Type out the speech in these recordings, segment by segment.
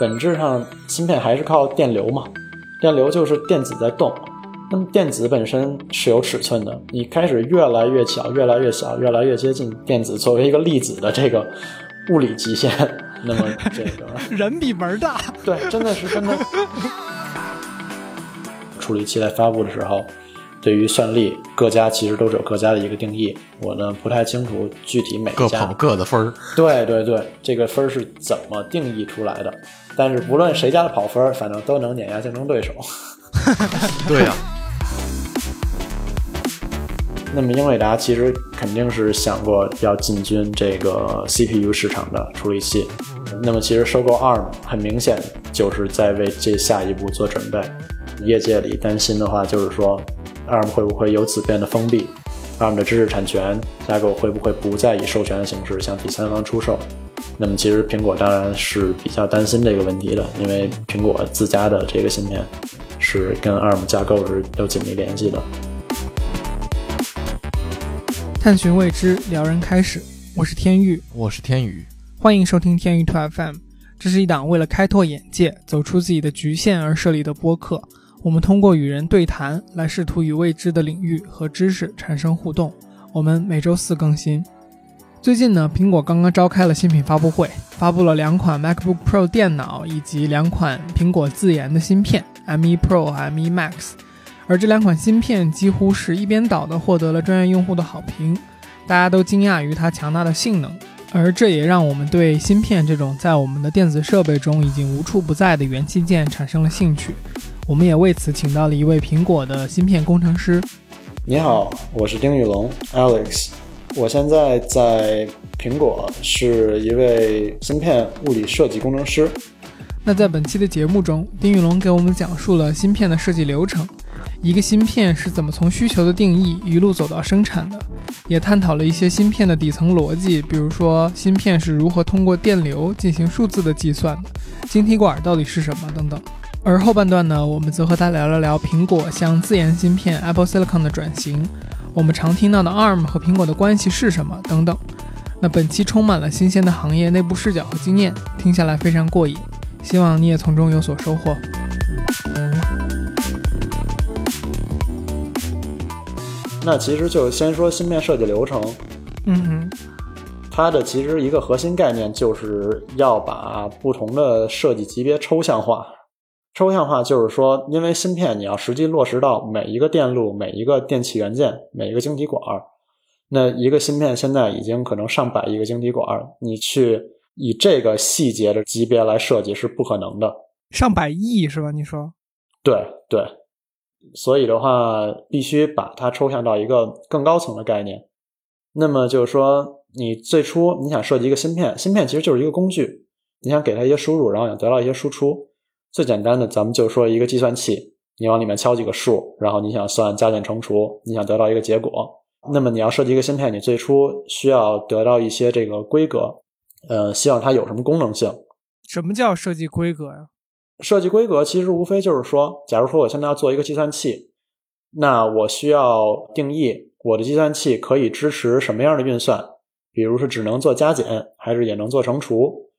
本质上芯片还是靠电流嘛，电流就是电子在动。那么电子本身是有尺寸的，你开始越来越小，越来越小，越来越接近电子作为一个粒子的这个物理极限。那么这个 人比门大，对，真的是真的。处理器在发布的时候，对于算力，各家其实都是有各家的一个定义。我呢不太清楚具体每各家跑各的分儿。对对对，这个分儿是怎么定义出来的？但是不论谁家的跑分儿，反正都能碾压竞争对手。对呀、那么英伟达其实肯定是想过要进军这个 CPU 市场的处理器。那么其实收购 ARM 很明显就是在为这下一步做准备。业界里担心的话就是说，ARM 会不会由此变得封闭？ARM 的知识产权架构会不会不再以授权的形式向第三方出售？那么其实苹果当然是比较担心这个问题的，因为苹果自家的这个芯片是跟 ARM 架构是有紧密联系的。探寻未知，撩人开始。我是天域，我是天宇，欢迎收听天域 Two FM。这是一档为了开拓眼界、走出自己的局限而设立的播客。我们通过与人对谈来试图与未知的领域和知识产生互动。我们每周四更新。最近呢，苹果刚刚召开了新品发布会，发布了两款 MacBook Pro 电脑以及两款苹果自研的芯片 M1 Pro 和 M1 Max。而这两款芯片几乎是一边倒的获得了专业用户的好评，大家都惊讶于它强大的性能，而这也让我们对芯片这种在我们的电子设备中已经无处不在的元器件产生了兴趣。我们也为此请到了一位苹果的芯片工程师。你好，我是丁玉龙 Alex，我现在在苹果是一位芯片物理设计工程师。那在本期的节目中，丁玉龙给我们讲述了芯片的设计流程，一个芯片是怎么从需求的定义一路走到生产的，也探讨了一些芯片的底层逻辑，比如说芯片是如何通过电流进行数字的计算的，晶体管到底是什么等等。而后半段呢，我们则和他聊了聊苹果向自研芯片 Apple Silicon 的转型，我们常听到的 ARM 和苹果的关系是什么等等。那本期充满了新鲜的行业内部视角和经验，听下来非常过瘾。希望你也从中有所收获。那其实就先说芯片设计流程，嗯哼，它的其实一个核心概念就是要把不同的设计级别抽象化。抽象化就是说，因为芯片你要实际落实到每一个电路、每一个电气元件、每一个晶体管儿，那一个芯片现在已经可能上百亿个晶体管儿，你去以这个细节的级别来设计是不可能的。上百亿是吧？你说？对对，所以的话，必须把它抽象到一个更高层的概念。那么就是说，你最初你想设计一个芯片，芯片其实就是一个工具，你想给它一些输入，然后想得到一些输出。最简单的，咱们就说一个计算器，你往里面敲几个数，然后你想算加减乘除，你想得到一个结果。那么你要设计一个芯片，你最初需要得到一些这个规格，呃，希望它有什么功能性。什么叫设计规格呀？设计规格其实无非就是说，假如说我现在要做一个计算器，那我需要定义我的计算器可以支持什么样的运算，比如是只能做加减，还是也能做乘除。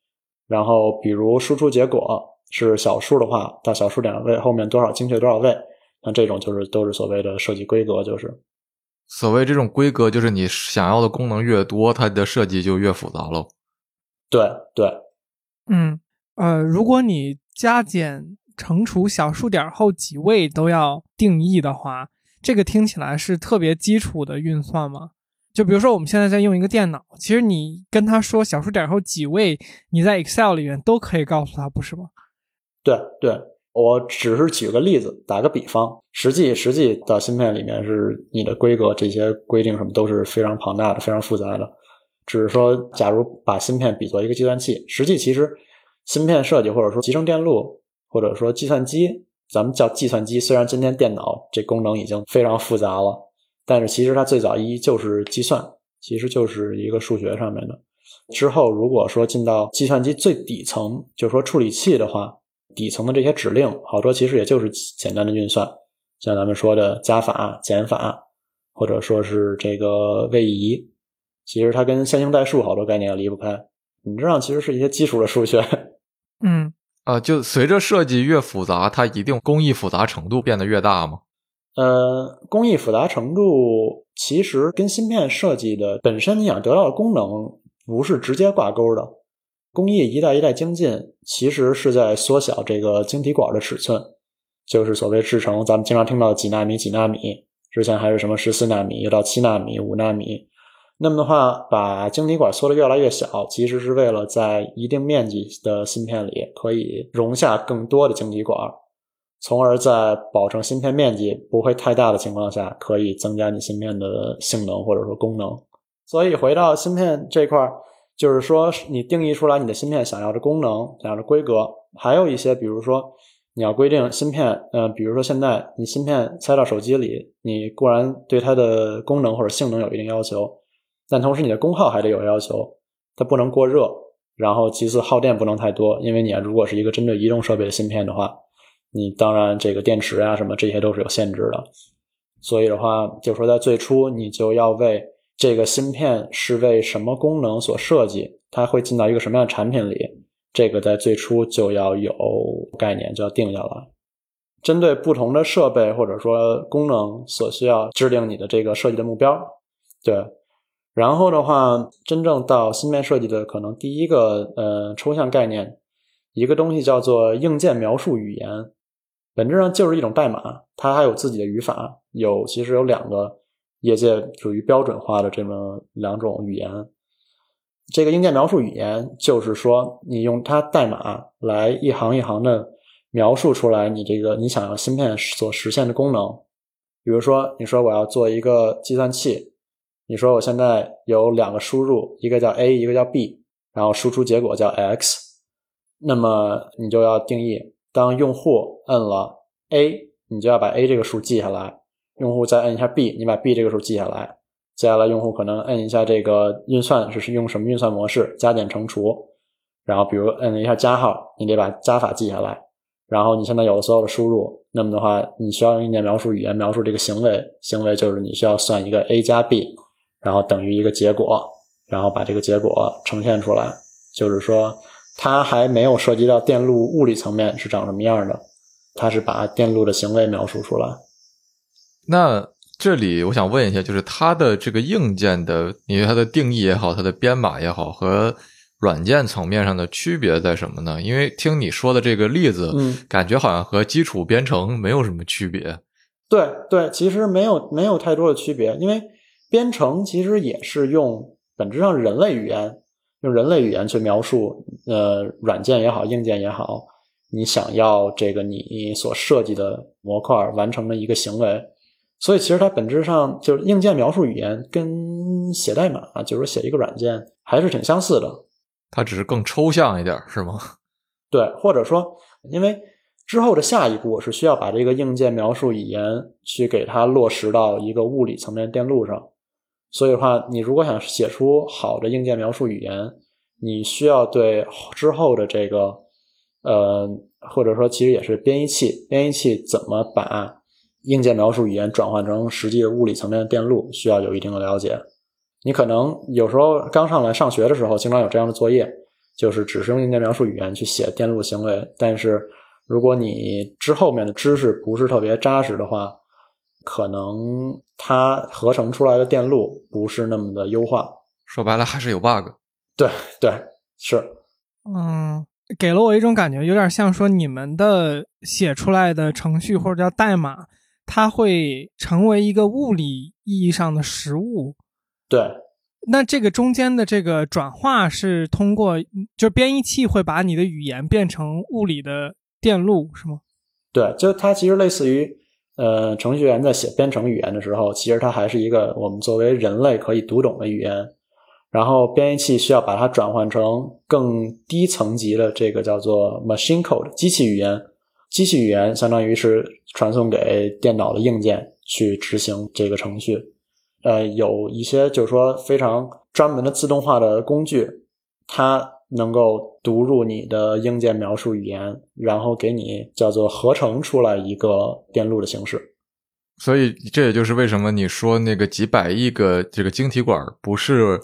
然后比如输出结果是小数的话，到小数点位后面多少精确多少位，像这种就是都是所谓的设计规格，就是所谓这种规格，就是你想要的功能越多，它的设计就越复杂喽。对对，嗯，呃，如果你加减乘除小数点后几位都要定义的话，这个听起来是特别基础的运算吗？就比如说我们现在在用一个电脑，其实你跟他说小数点后几位，你在 Excel 里面都可以告诉他，不是吗？对对，我只是举个例子，打个比方，实际实际到芯片里面是你的规格这些规定什么都是非常庞大的、非常复杂的。只是说，假如把芯片比作一个计算器，实际其实芯片设计或者说集成电路或者说计算机，咱们叫计算机。虽然今天电脑这功能已经非常复杂了，但是其实它最早一就是计算，其实就是一个数学上面的。之后如果说进到计算机最底层，就是说处理器的话，底层的这些指令，好多其实也就是简单的运算，像咱们说的加法、减法，或者说是这个位移。其实它跟线性代数好多概念也离不开，你这样其实是一些基础的数学。嗯啊，就随着设计越复杂，它一定工艺复杂程度变得越大吗？呃，工艺复杂程度其实跟芯片设计的本身你想得到的功能不是直接挂钩的。工艺一代一代精进，其实是在缩小这个晶体管的尺寸，就是所谓制成，咱们经常听到的几纳米、几纳米，之前还是什么十四纳米，又到七纳米、五纳米。那么的话，把晶体管缩得越来越小，其实是为了在一定面积的芯片里可以容下更多的晶体管，从而在保证芯片面积不会太大的情况下，可以增加你芯片的性能或者说功能。所以回到芯片这块儿，就是说你定义出来你的芯片想要的功能、想要的规格，还有一些比如说你要规定芯片，呃，比如说现在你芯片塞到手机里，你固然对它的功能或者性能有一定要求。但同时，你的功耗还得有要求，它不能过热，然后其次耗电不能太多，因为你如果是一个针对移动设备的芯片的话，你当然这个电池啊什么这些都是有限制的。所以的话，就说在最初你就要为这个芯片是为什么功能所设计，它会进到一个什么样的产品里，这个在最初就要有概念，就要定下来。针对不同的设备或者说功能所需要制定你的这个设计的目标，对。然后的话，真正到芯片设计的可能第一个呃抽象概念，一个东西叫做硬件描述语言，本质上就是一种代码，它还有自己的语法，有其实有两个业界属于标准化的这么两种语言。这个硬件描述语言就是说，你用它代码来一行一行的描述出来你这个你想要芯片所实现的功能，比如说你说我要做一个计算器。你说我现在有两个输入，一个叫 A，一个叫 B，然后输出结果叫 X，那么你就要定义，当用户摁了 A，你就要把 A 这个数记下来；用户再摁一下 B，你把 B 这个数记下来。接下来用户可能摁一下这个运算是用什么运算模式，加减乘除，然后比如摁了一下加号，你得把加法记下来。然后你现在有了所有的输入，那么的话，你需要用硬件描述语言描述这个行为，行为就是你需要算一个 A 加 B。然后等于一个结果，然后把这个结果呈现出来，就是说，它还没有涉及到电路物理层面是长什么样的，它是把电路的行为描述出来。那这里我想问一下，就是它的这个硬件的，因为它的定义也好，它的编码也好，和软件层面上的区别在什么呢？因为听你说的这个例子，嗯，感觉好像和基础编程没有什么区别。对对，其实没有没有太多的区别，因为。编程其实也是用本质上人类语言，用人类语言去描述，呃，软件也好，硬件也好，你想要这个你所设计的模块完成的一个行为，所以其实它本质上就是硬件描述语言跟写代码，啊就是写一个软件还是挺相似的。它只是更抽象一点，是吗？对，或者说，因为之后的下一步是需要把这个硬件描述语言去给它落实到一个物理层面电路上。所以的话，你如果想写出好的硬件描述语言，你需要对之后的这个，呃，或者说其实也是编译器，编译器怎么把硬件描述语言转换成实际的物理层面的电路，需要有一定的了解。你可能有时候刚上来上学的时候，经常有这样的作业，就是只是用硬件描述语言去写电路行为。但是如果你之后面的知识不是特别扎实的话，可能它合成出来的电路不是那么的优化，说白了还是有 bug。对对是，嗯，给了我一种感觉，有点像说你们的写出来的程序或者叫代码，它会成为一个物理意义上的实物。对，那这个中间的这个转化是通过，就是编译器会把你的语言变成物理的电路，是吗？对，就它其实类似于。呃，程序员在写编程语言的时候，其实它还是一个我们作为人类可以读懂的语言，然后编译器需要把它转换成更低层级的这个叫做 machine code 机器语言。机器语言相当于是传送给电脑的硬件去执行这个程序。呃，有一些就是说非常专门的自动化的工具，它。能够读入你的硬件描述语言，然后给你叫做合成出来一个电路的形式。所以这也就是为什么你说那个几百亿个这个晶体管不是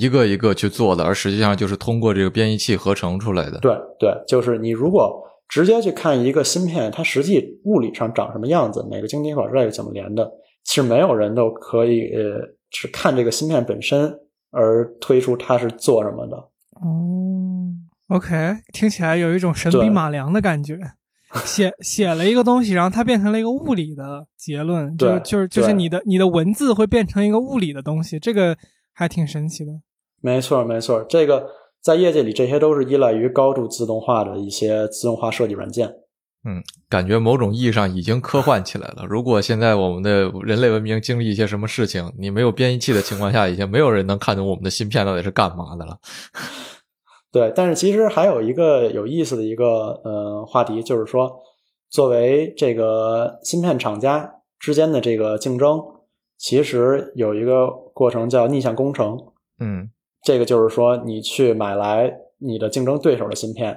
一个一个去做的，而实际上就是通过这个编译器合成出来的。对对，就是你如果直接去看一个芯片，它实际物理上长什么样子，每个晶体管这个怎么连的，其实没有人都可以呃只看这个芯片本身而推出它是做什么的。哦，OK，听起来有一种神笔马良的感觉。写 写了一个东西，然后它变成了一个物理的结论，就对就是就是你的你的文字会变成一个物理的东西，这个还挺神奇的。没错，没错，这个在业界里，这些都是依赖于高度自动化的一些自动化设计软件。嗯感觉某种意义上已经科幻起来了。如果现在我们的人类文明经历一些什么事情，你没有编译器的情况下，已经没有人能看懂我们的芯片到底是干嘛的了。对，但是其实还有一个有意思的一个呃话题，就是说，作为这个芯片厂家之间的这个竞争，其实有一个过程叫逆向工程。嗯这个就是说，你去买来你的竞争对手的芯片，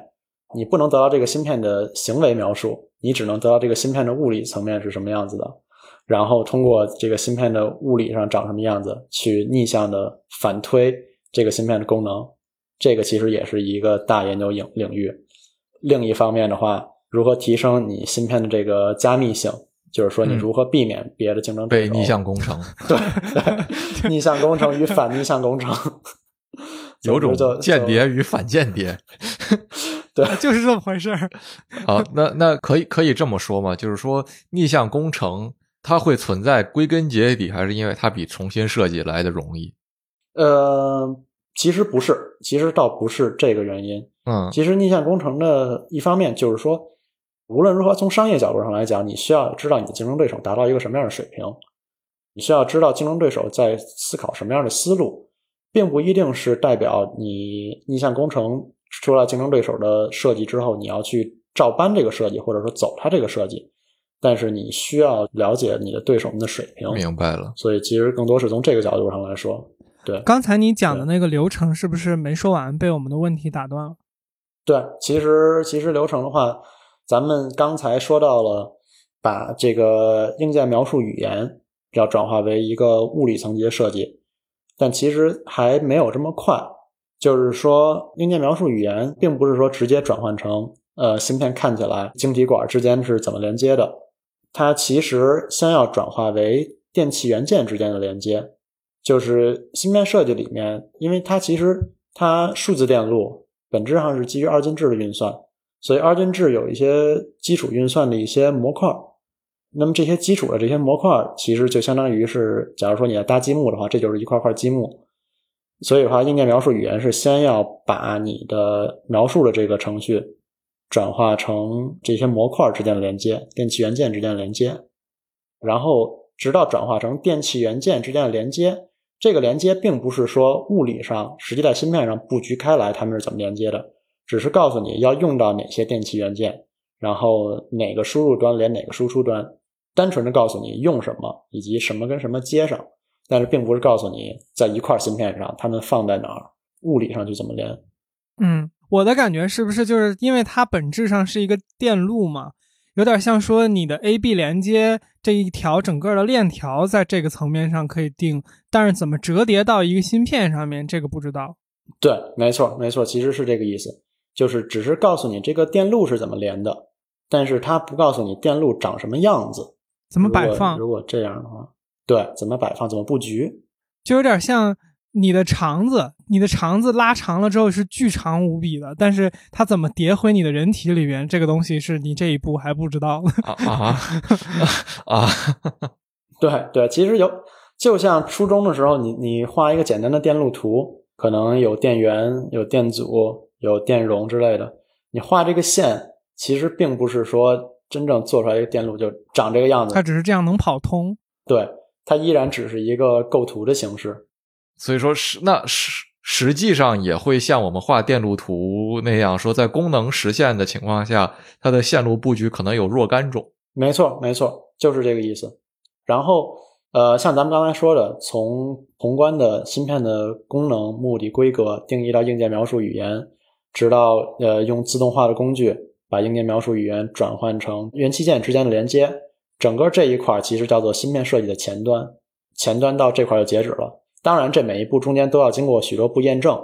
你不能得到这个芯片的行为描述，你只能得到这个芯片的物理层面是什么样子的，然后通过这个芯片的物理上长什么样子，去逆向的反推这个芯片的功能。这个其实也是一个大研究领领域。另一方面的话，如何提升你芯片的这个加密性，就是说你嗯如何避免别的竞争对手被逆向工程，对对 逆向工程与反逆向工程，有种间谍与反间谍。对 就是这么回事儿。好，那那可以可以这么说吗？就是说逆向工程它会存在，归根结底还是因为它比重新设计来的容易。呃，其实不是，其实倒不是这个原因。嗯其实逆向工程的一方面就是说，无论如何从商业角度上来讲，你需要知道你的竞争对手达到一个什么样的水平，你需要知道竞争对手在思考什么样的思路，并不一定是代表你逆向工程出了竞争对手的设计之后，你要去照搬这个设计，或者说走他这个设计。但是你需要了解你的对手们的水平，明白了。所以其实更多是从这个角度上来说，对。刚才你讲的那个流程是不是没说完，被我们的问题打断了？对，其实其实流程的话，咱们刚才说到了，把这个硬件描述语言要转化为一个物理层级的设计，但其实还没有这么快。就是说，硬件描述语言并不是说直接转换成呃芯片看起来晶体管之间是怎么连接的，它其实先要转化为电气元件之间的连接。就是芯片设计里面，因为它其实它数字电路本质上是基于二进制的运算，所以二进制有一些基础运算的一些模块。那么这些基础的这些模块，其实就相当于是，假如说你要搭积木的话，这就是一块块积木。所以的话，硬件描述语言是先要把你的描述的这个程序转化成这些模块之间的连接，电气元件之间的连接，然后直到转化成电气元件之间的连接。这个连接并不是说物理上实际在芯片上布局开来，它们是怎么连接的，只是告诉你要用到哪些电气元件，然后哪个输入端连哪个输出端，单纯的告诉你用什么以及什么跟什么接上，但是并不是告诉你在一块芯片上它们放在哪儿，物理上去怎么连。嗯，我的感觉是不是就是因为它本质上是一个电路嘛，有点像说你的 A B 连接这一条整个的链条在这个层面上可以定，但是怎么折叠到一个芯片上面，这个不知道。对，没错，没错，其实是这个意思，就是只是告诉你这个电路是怎么连的，但是它不告诉你电路长什么样子，怎么摆放，如果这样的话，对，怎么摆放，怎么布局，就有点像你的肠子，你的肠子拉长了之后是巨长无比的，但是它怎么叠回你的人体里边，这个东西是你这一步还不知道的。啊啊 啊！对对，其实有，就像初中的时候，你你画一个简单的电路图，可能有电源、有电阻、有电容之类的。你画这个线，其实并不是说真正做出来一个电路就长这个样子它，只是这样能跑通。对，它依然只是一个构图的形式。所以说实那实实际上也会像我们画电路图那样说，在功能实现的情况下，它的线路布局可能有若干种。没错，没错，就是这个意思。然后，呃，像咱们刚才说的，从宏观的芯片的功能、目的、规格定义到硬件描述语言，直到呃用自动化的工具把硬件描述语言转换成元器件之间的连接，整个这一块其实叫做芯片设计的前端。前端到这块就截止了，当然，这每一步中间都要经过许多步验证。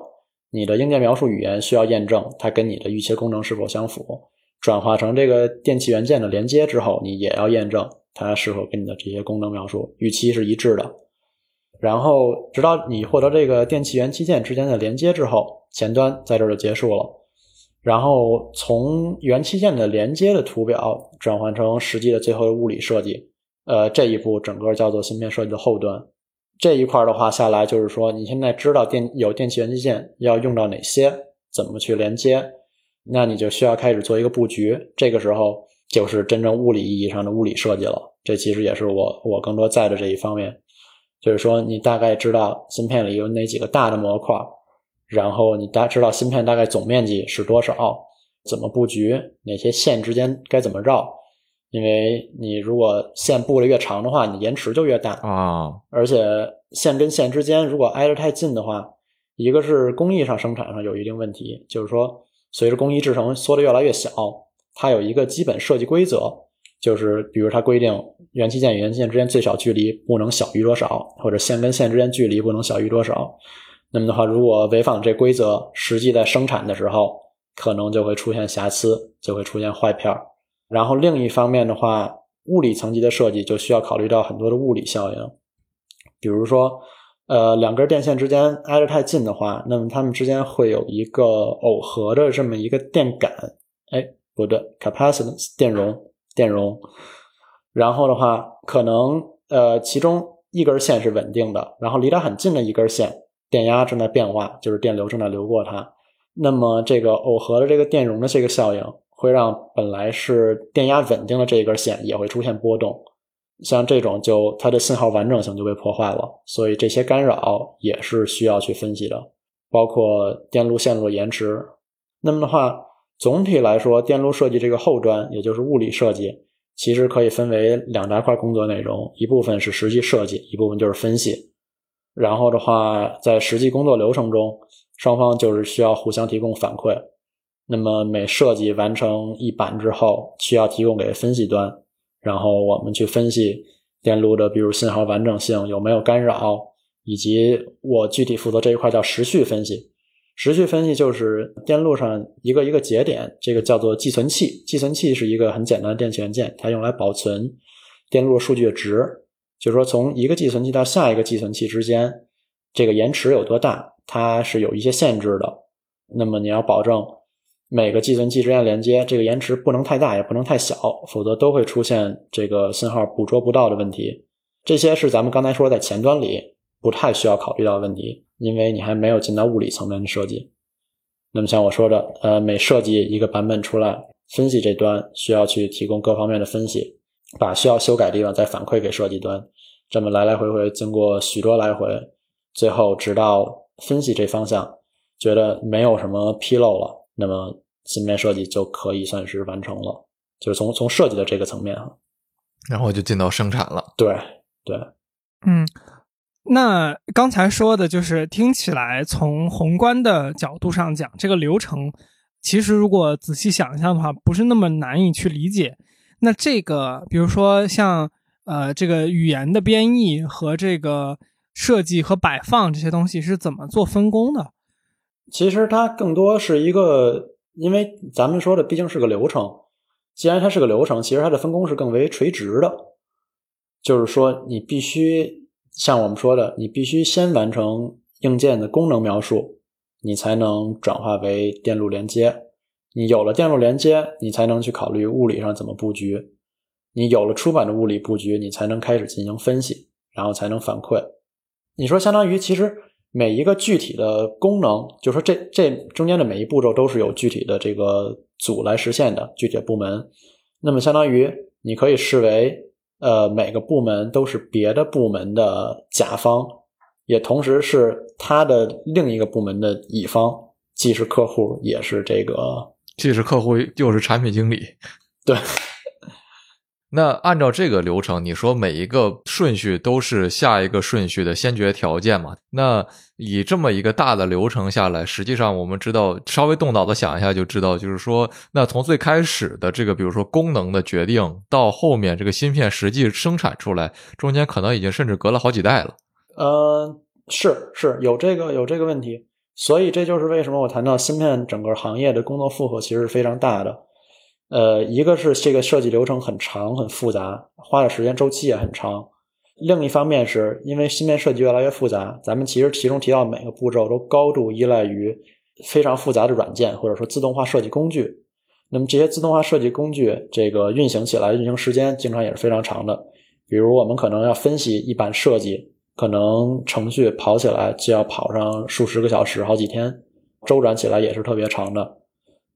你的硬件描述语言需要验证它跟你的预期功能是否相符，转化成这个电气元件的连接之后，你也要验证它是否跟你的这些功能描述预期是一致的。然后，直到你获得这个电气元器件之间的连接之后，前端在这儿就结束了。然后从元器件的连接的图表转换成实际的最后的物理设计，呃，这一步整个叫做芯片设计的后端。这一块的话下来，就是说你现在知道电有电气元器件要用到哪些，怎么去连接，那你就需要开始做一个布局。这个时候就是真正物理意义上的物理设计了。这其实也是我我更多在的这一方面，就是说你大概知道芯片里有哪几个大的模块。然后你大家知道芯片大概总面积是多少？怎么布局？哪些线之间该怎么绕？因为你如果线布的越长的话，你延迟就越大啊。而且线跟线之间如果挨得太近的话，一个是工艺上生产上有一定问题，就是说随着工艺制成缩的越来越小，它有一个基本设计规则，就是比如它规定元器件与元器件之间最小距离不能小于多少，或者线跟线之间距离不能小于多少。那么的话，如果违反这规则，实际在生产的时候，可能就会出现瑕疵，就会出现坏片儿。然后另一方面的话，物理层级的设计就需要考虑到很多的物理效应，比如说，呃，两根电线之间挨得太近的话，那么它们之间会有一个耦合的这么一个电感，哎，不对，capacitance 电容，电容。然后的话，可能呃，其中一根线是稳定的，然后离它很近的一根线。电压正在变化，就是电流正在流过它。那么，这个耦合的这个电容的这个效应，会让本来是电压稳定的这一根线也会出现波动。像这种，就它的信号完整性就被破坏了。所以，这些干扰也是需要去分析的，包括电路线路的延迟。那么的话，总体来说，电路设计这个后端，也就是物理设计，其实可以分为两大块工作内容：一部分是实际设计，一部分就是分析。然后的话，在实际工作流程中，双方就是需要互相提供反馈。那么每设计完成一版之后，需要提供给分析端，然后我们去分析电路的，比如信号完整性有没有干扰，以及我具体负责这一块叫时序分析。时序分析就是电路上一个一个节点，这个叫做寄存器。寄存器是一个很简单的电器元件，它用来保存电路数据的值。就是说，从一个寄存器到下一个寄存器之间，这个延迟有多大，它是有一些限制的。那么你要保证每个寄存器之间连接，这个延迟不能太大，也不能太小，否则都会出现这个信号捕捉不到的问题。这些是咱们刚才说在前端里不太需要考虑到的问题，因为你还没有进到物理层面的设计。那么像我说的，呃，每设计一个版本出来，分析这端需要去提供各方面的分析。把需要修改的地方再反馈给设计端，这么来来回回经过许多来回，最后直到分析这方向觉得没有什么纰漏了，那么芯片设计就可以算是完成了。就是从从设计的这个层面哈，然后就进到生产了。对对，嗯，那刚才说的就是听起来从宏观的角度上讲，这个流程其实如果仔细想一下的话，不是那么难以去理解。那这个，比如说像呃，这个语言的编译和这个设计和摆放这些东西是怎么做分工的？其实它更多是一个，因为咱们说的毕竟是个流程，既然它是个流程，其实它的分工是更为垂直的。就是说，你必须像我们说的，你必须先完成硬件的功能描述，你才能转化为电路连接。你有了电路连接，你才能去考虑物理上怎么布局。你有了出版的物理布局，你才能开始进行分析，然后才能反馈。你说，相当于其实每一个具体的功能，就说这这中间的每一步骤都是有具体的这个组来实现的具体部门。那么，相当于你可以视为，呃，每个部门都是别的部门的甲方，也同时是他的另一个部门的乙方，既是客户，也是这个。既是客户又是产品经理，对。那按照这个流程，你说每一个顺序都是下一个顺序的先决条件嘛？那以这么一个大的流程下来，实际上我们知道，稍微动脑子想一下就知道，就是说，那从最开始的这个，比如说功能的决定，到后面这个芯片实际生产出来，中间可能已经甚至隔了好几代了。呃，是是有这个有这个问题，所以这就是为什么我谈到芯片整个行业的工作负荷其实是非常大的。呃，一个是这个设计流程很长很复杂，花的时间周期也很长；另一方面是因为芯片设计越来越复杂，咱们其实其中提到每个步骤都高度依赖于非常复杂的软件或者说自动化设计工具。那么这些自动化设计工具，这个运行起来运行时间经常也是非常长的。比如我们可能要分析一版设计，可能程序跑起来就要跑上数十个小时、好几天，周转起来也是特别长的。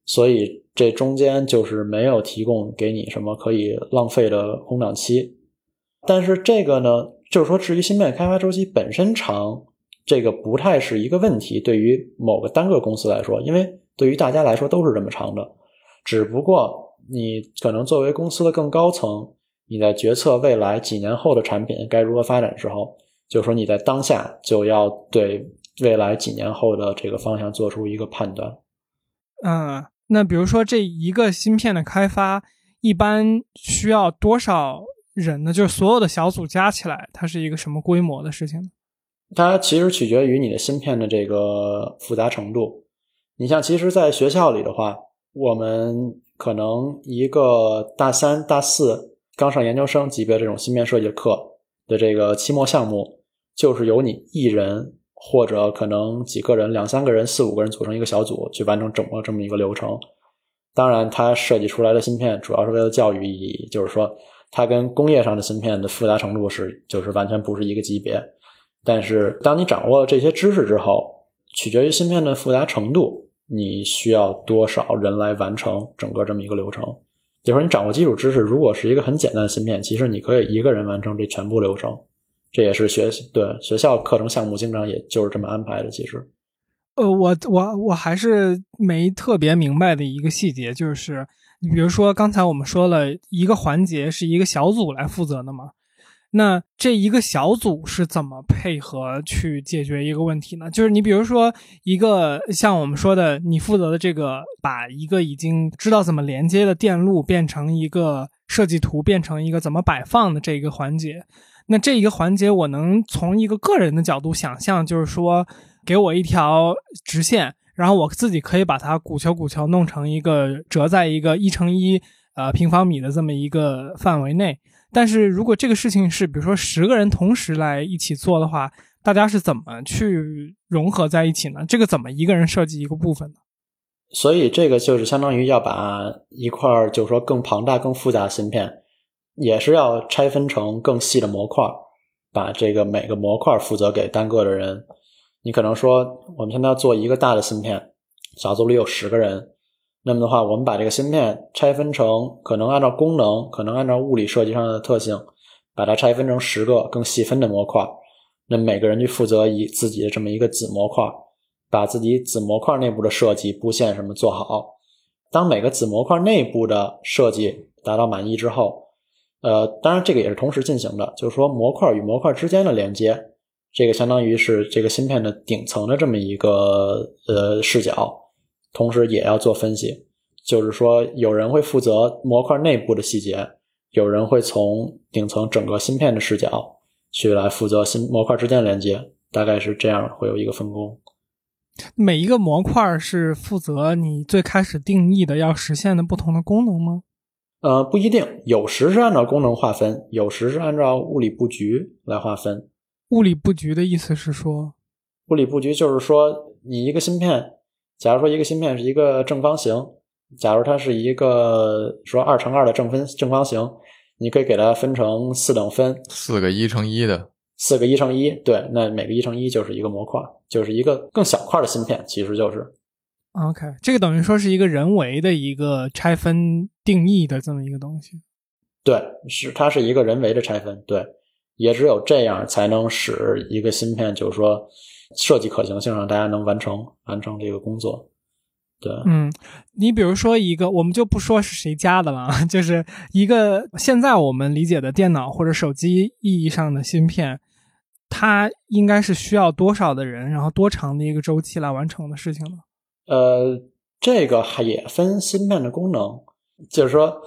所以这中间就是没有提供给你什么可以浪费的空档期，但是这个呢，就是说至于芯片开发周期本身长，这个不太是一个问题。对于某个单个公司来说，因为对于大家来说都是这么长的，只不过你可能作为公司的更高层，你在决策未来几年后的产品该如何发展的时候，就是说你在当下就要对未来几年后的这个方向做出一个判断。嗯。那比如说，这一个芯片的开发一般需要多少人呢？就是所有的小组加起来，它是一个什么规模的事情呢？它其实取决于你的芯片的这个复杂程度。你像，其实，在学校里的话，我们可能一个大三、大四刚上研究生级别这种芯片设计课的这个期末项目，就是由你一人。或者可能几个人、两三个人、四五个人组成一个小组去完成整个这么一个流程。当然，它设计出来的芯片主要是为了教育意义，就是说它跟工业上的芯片的复杂程度是就是完全不是一个级别。但是，当你掌握了这些知识之后，取决于芯片的复杂程度，你需要多少人来完成整个这么一个流程。就是说，你掌握基础知识，如果是一个很简单的芯片，其实你可以一个人完成这全部流程。这也是学对学校课程项目经常也就是这么安排的。其实，呃，我我我还是没特别明白的一个细节，就是你比如说刚才我们说了一个环节是一个小组来负责的嘛，那这一个小组是怎么配合去解决一个问题呢？就是你比如说一个像我们说的，你负责的这个把一个已经知道怎么连接的电路变成一个设计图，变成一个怎么摆放的这一个环节。那这一个环节，我能从一个个人的角度想象，就是说，给我一条直线，然后我自己可以把它鼓球鼓球弄成一个折在一个一乘一呃平方米的这么一个范围内。但是如果这个事情是比如说十个人同时来一起做的话，大家是怎么去融合在一起呢？这个怎么一个人设计一个部分呢？所以这个就是相当于要把一块就是说更庞大、更复杂的芯片。也是要拆分成更细的模块，把这个每个模块负责给单个的人。你可能说，我们现在要做一个大的芯片，小组里有十个人，那么的话，我们把这个芯片拆分成可能按照功能，可能按照物理设计上的特性，把它拆分成十个更细分的模块。那每个人去负责一自己的这么一个子模块，把自己子模块内部的设计、布线什么做好。当每个子模块内部的设计达到满意之后，呃，当然，这个也是同时进行的，就是说模块与模块之间的连接，这个相当于是这个芯片的顶层的这么一个呃视角，同时也要做分析，就是说有人会负责模块内部的细节，有人会从顶层整个芯片的视角去来负责芯模块之间的连接，大概是这样，会有一个分工。每一个模块是负责你最开始定义的要实现的不同的功能吗？呃，不一定，有时是按照功能划分，有时是按照物理布局来划分。物理布局的意思是说，物理布局就是说，你一个芯片，假如说一个芯片是一个正方形，假如它是一个说二乘二的正分正方形，你可以给它分成四等分，四个一乘一的，四个一乘一，对，那每个一乘一就是一个模块，就是一个更小块的芯片，其实就是。OK，这个等于说是一个人为的一个拆分定义的这么一个东西。对，是它是一个人为的拆分。对，也只有这样才能使一个芯片，就是说设计可行性上大家能完成完成这个工作。对，嗯，你比如说一个，我们就不说是谁家的了，就是一个现在我们理解的电脑或者手机意义上的芯片，它应该是需要多少的人，然后多长的一个周期来完成的事情呢？呃，这个还也分芯片的功能，就是说，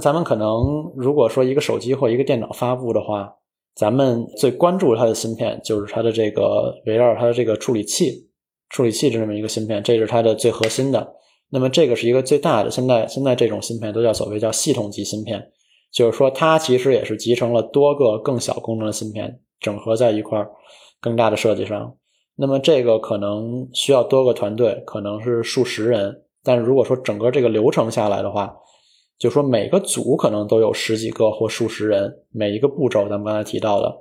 咱们可能如果说一个手机或一个电脑发布的话，咱们最关注它的芯片就是它的这个围绕它的这个处理器，处理器这么一个芯片，这是它的最核心的。那么这个是一个最大的，现在现在这种芯片都叫所谓叫系统级芯片，就是说它其实也是集成了多个更小功能的芯片，整合在一块儿，更大的设计上。那么这个可能需要多个团队，可能是数十人，但如果说整个这个流程下来的话。就说每个组可能都有十几个或数十人，每一个步骤，咱们刚才提到的，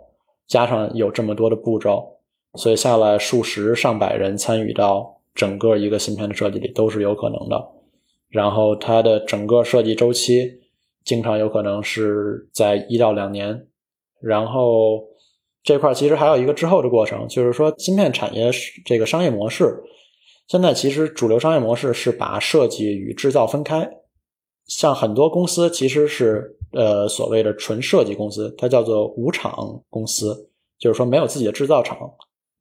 加上有这么多的步骤，所以下来数十上百人参与到整个一个芯片的设计里都是有可能的。然后它的整个设计周期经常有可能是在一到两年。然后这块其实还有一个之后的过程，就是说芯片产业这个商业模式，现在其实主流商业模式是把设计与制造分开。像很多公司其实是呃所谓的纯设计公司，它叫做无厂公司，就是说没有自己的制造厂。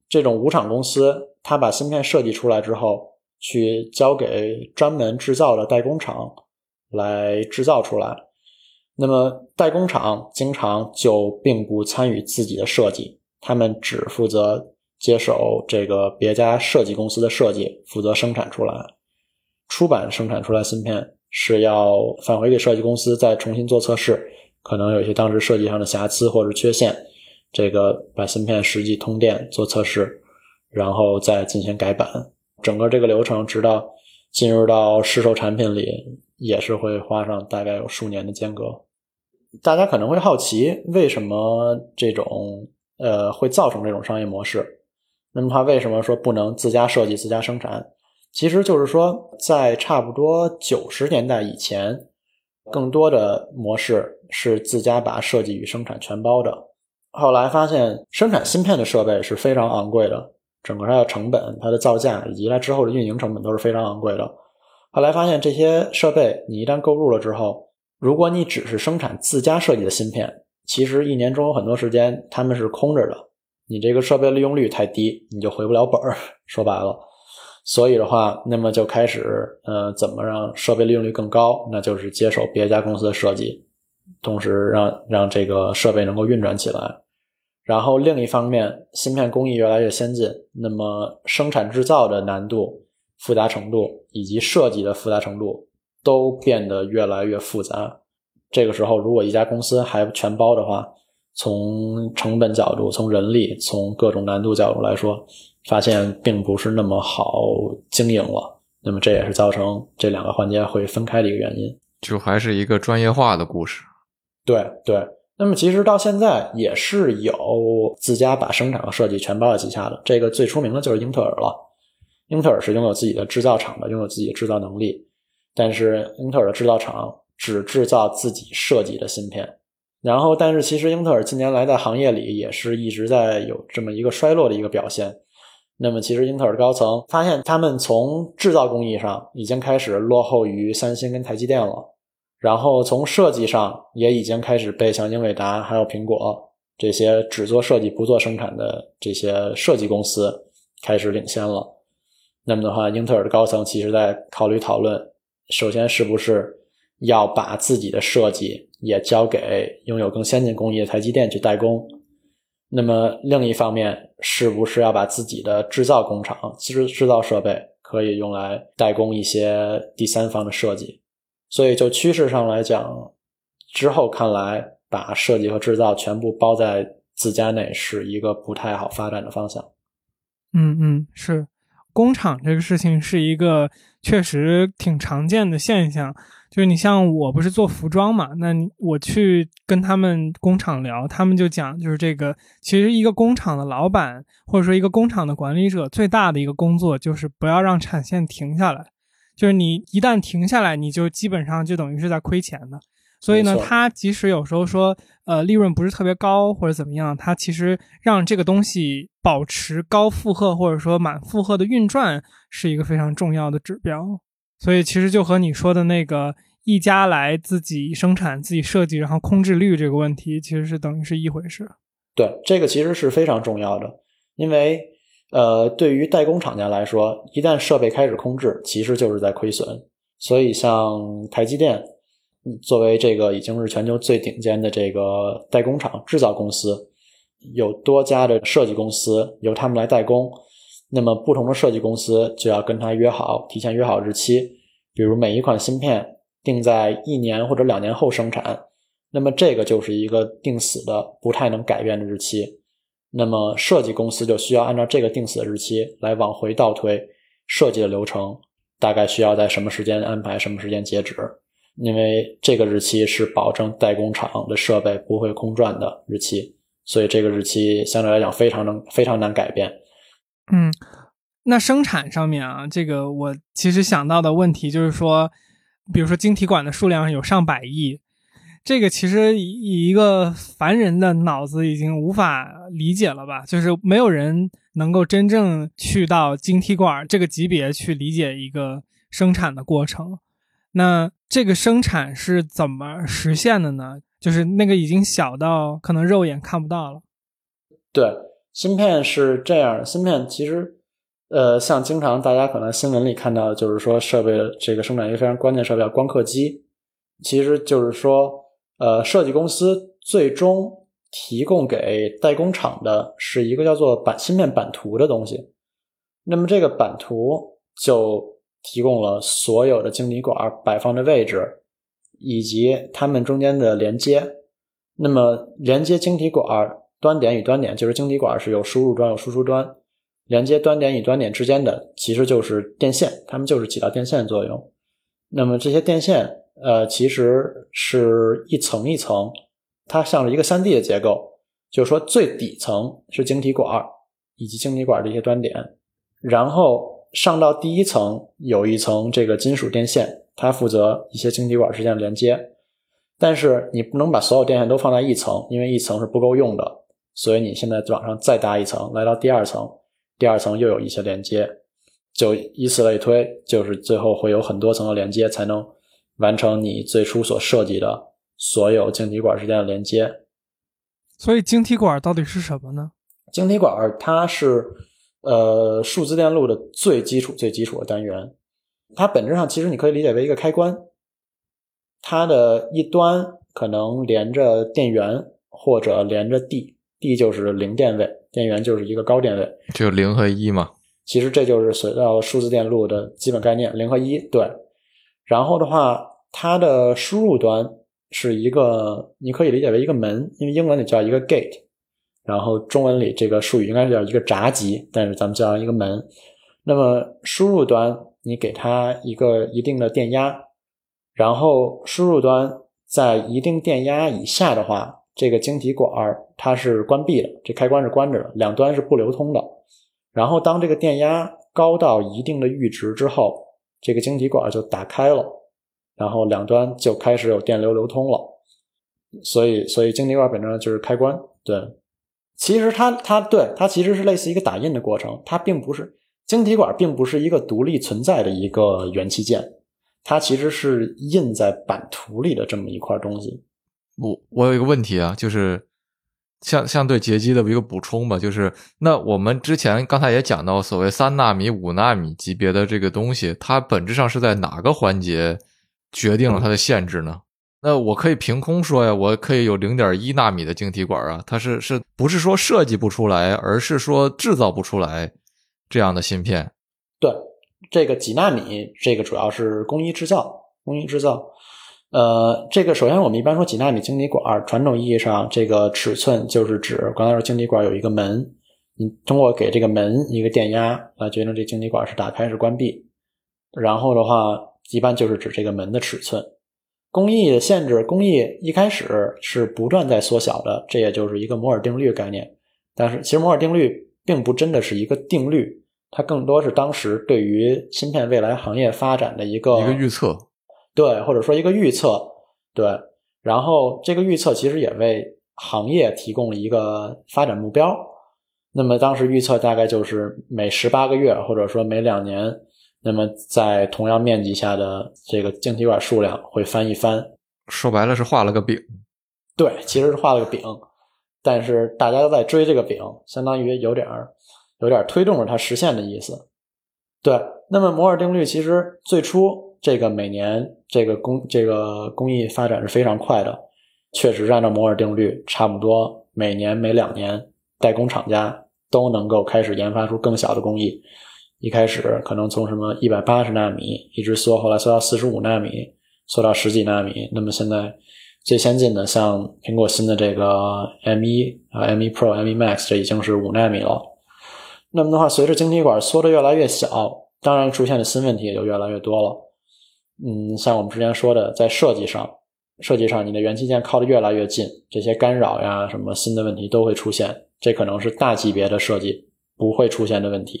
这种无厂公司，它把芯片设计出来之后，去交给专门制造的代工厂来制造出来。那么代工厂经常就并不参与自己的设计，他们只负责接手这个别家设计公司的设计，负责生产出来，出版生产出来芯片。是要返回给设计公司再重新做测试，可能有一些当时设计上的瑕疵或者缺陷，这个把芯片实际通电做测试，然后再进行改版，整个这个流程直到进入到市售产品里，也是会花上大概有数年的间隔。大家可能会好奇，为什么这种呃会造成这种商业模式？那么它为什么说不能自家设计、自家生产？其实就是说，在差不多九十年代以前，更多的模式是自家把设计与生产全包的。后来发现，生产芯片的设备是非常昂贵的，整个它的成本、它的造价以及它之后的运营成本都是非常昂贵的。后来发现，这些设备你一旦购入了之后，如果你只是生产自家设计的芯片，其实一年中有很多时间他们是空着的，你这个设备利用率太低，你就回不了本儿。说白了。所以的话，那么就开始，呃，怎么让设备利用率更高？那就是接手别家公司的设计，同时让让这个设备能够运转起来。然后另一方面，芯片工艺越来越先进，那么生产制造的难度、复杂程度以及设计的复杂程度都变得越来越复杂。这个时候，如果一家公司还全包的话，从成本角度、从人力、从各种难度角度来说。发现并不是那么好经营了，那么这也是造成这两个环节会分开的一个原因。就还是一个专业化的故事。对对，那么其实到现在也是有自家把生产和设计全包在旗下的。这个最出名的就是英特尔了。英特尔是拥有自己的制造厂的，拥有自己的制造能力，但是英特尔的制造厂只制造自己设计的芯片。然后，但是其实英特尔近年来在行业里也是一直在有这么一个衰落的一个表现。那么，其实英特尔的高层发现，他们从制造工艺上已经开始落后于三星跟台积电了，然后从设计上也已经开始被像英伟达还有苹果这些只做设计不做生产的这些设计公司开始领先了。那么的话，英特尔的高层其实在考虑讨论，首先是不是要把自己的设计也交给拥有更先进工艺的台积电去代工。那么另一方面，是不是要把自己的制造工厂、制制造设备可以用来代工一些第三方的设计？所以就趋势上来讲，之后看来，把设计和制造全部包在自家内是一个不太好发展的方向。嗯嗯，是工厂这个事情是一个确实挺常见的现象。就是你像我不是做服装嘛，那我去跟他们工厂聊，他们就讲，就是这个其实一个工厂的老板或者说一个工厂的管理者最大的一个工作就是不要让产线停下来，就是你一旦停下来，你就基本上就等于是在亏钱的。所以呢，它即使有时候说呃利润不是特别高或者怎么样，它其实让这个东西保持高负荷或者说满负荷的运转是一个非常重要的指标。所以其实就和你说的那个一家来自己生产、自己设计，然后空置率这个问题，其实是等于是一回事。对，这个其实是非常重要的，因为呃，对于代工厂家来说，一旦设备开始空置，其实就是在亏损。所以像台积电作为这个已经是全球最顶尖的这个代工厂制造公司，有多家的设计公司由他们来代工，那么不同的设计公司就要跟他约好，提前约好日期，比如每一款芯片定在一年或者两年后生产，那么这个就是一个定死的、不太能改变的日期。那么设计公司就需要按照这个定死的日期来往回倒推设计的流程，大概需要在什么时间安排，什么时间截止。因为这个日期是保证代工厂的设备不会空转的日期，所以这个日期相对来讲非常能非常难改变。嗯，那生产上面啊，这个我其实想到的问题就是说，比如说晶体管的数量有上百亿，这个其实以一个凡人的脑子已经无法理解了吧？就是没有人能够真正去到晶体管这个级别去理解一个生产的过程。那这个生产是怎么实现的呢？就是那个已经小到可能肉眼看不到了。对，芯片是这样。芯片其实，呃，像经常大家可能新闻里看到，就是说设备这个生产一个非常关键设备叫光刻机。其实就是说，呃，设计公司最终提供给代工厂的是一个叫做板芯片版图的东西。那么这个版图就。提供了所有的晶体管摆放的位置，以及它们中间的连接。那么，连接晶体管端点与端点，就是晶体管是有输入端有输出端，连接端点与端点之间的，其实就是电线，它们就是起到电线作用。那么这些电线，呃，其实是一层一层，它像是一个三 D 的结构，就是说最底层是晶体管以及晶体管的一些端点，然后。上到第一层有一层这个金属电线，它负责一些晶体管之间的连接。但是你不能把所有电线都放在一层，因为一层是不够用的。所以你现在往上再搭一层，来到第二层，第二层又有一些连接，就以此类推，就是最后会有很多层的连接，才能完成你最初所设计的所有晶体管之间的连接。所以晶体管到底是什么呢？晶体管它是。呃，数字电路的最基础、最基础的单元，它本质上其实你可以理解为一个开关，它的一端可能连着电源或者连着地，地就是零电位，电源就是一个高电位，就零和一嘛。其实这就是所到数字电路的基本概念，零和一。对，然后的话，它的输入端是一个，你可以理解为一个门，因为英文里叫一个 gate。然后中文里这个术语应该是叫一个闸极，但是咱们叫一个门。那么输入端你给它一个一定的电压，然后输入端在一定电压以下的话，这个晶体管它是关闭的，这开关是关着的，两端是不流通的。然后当这个电压高到一定的阈值之后，这个晶体管就打开了，然后两端就开始有电流流通了。所以，所以晶体管本质上就是开关，对。其实它它对它其实是类似一个打印的过程，它并不是晶体管，并不是一个独立存在的一个元器件，它其实是印在版图里的这么一块东西。我我有一个问题啊，就是相相对截击的一个补充吧，就是那我们之前刚才也讲到，所谓三纳米、五纳米级别的这个东西，它本质上是在哪个环节决定了它的限制呢？那我可以凭空说呀，我可以有零点一纳米的晶体管啊，它是是不是说设计不出来，而是说制造不出来这样的芯片？对，这个几纳米，这个主要是工艺制造，工艺制造。呃，这个首先我们一般说几纳米晶体管，传统意义上这个尺寸就是指刚才说晶体管有一个门，你通过给这个门一个电压来决定这晶体管是打开是关闭，然后的话一般就是指这个门的尺寸。工艺的限制，工艺一开始是不断在缩小的，这也就是一个摩尔定律概念。但是，其实摩尔定律并不真的是一个定律，它更多是当时对于芯片未来行业发展的一个一个预测，对，或者说一个预测，对。然后，这个预测其实也为行业提供了一个发展目标。那么，当时预测大概就是每十八个月，或者说每两年。那么，在同样面积下的这个晶体管数量会翻一番，说白了是画了个饼。对，其实是画了个饼，但是大家都在追这个饼，相当于有点儿有点推动着它实现的意思。对，那么摩尔定律其实最初这个每年这个工这个工艺发展是非常快的，确实按照摩尔定律，差不多每年每两年代工厂家都能够开始研发出更小的工艺。一开始可能从什么一百八十纳米一直缩，后来缩到四十五纳米，缩到十几纳米。那么现在最先进的，像苹果新的这个 M1 啊 M1 Pro、M1 Max，这已经是五纳米了。那么的话，随着晶体管缩的越来越小，当然出现的新问题也就越来越多了。嗯，像我们之前说的，在设计上，设计上你的元器件靠得越来越近，这些干扰呀，什么新的问题都会出现。这可能是大级别的设计不会出现的问题。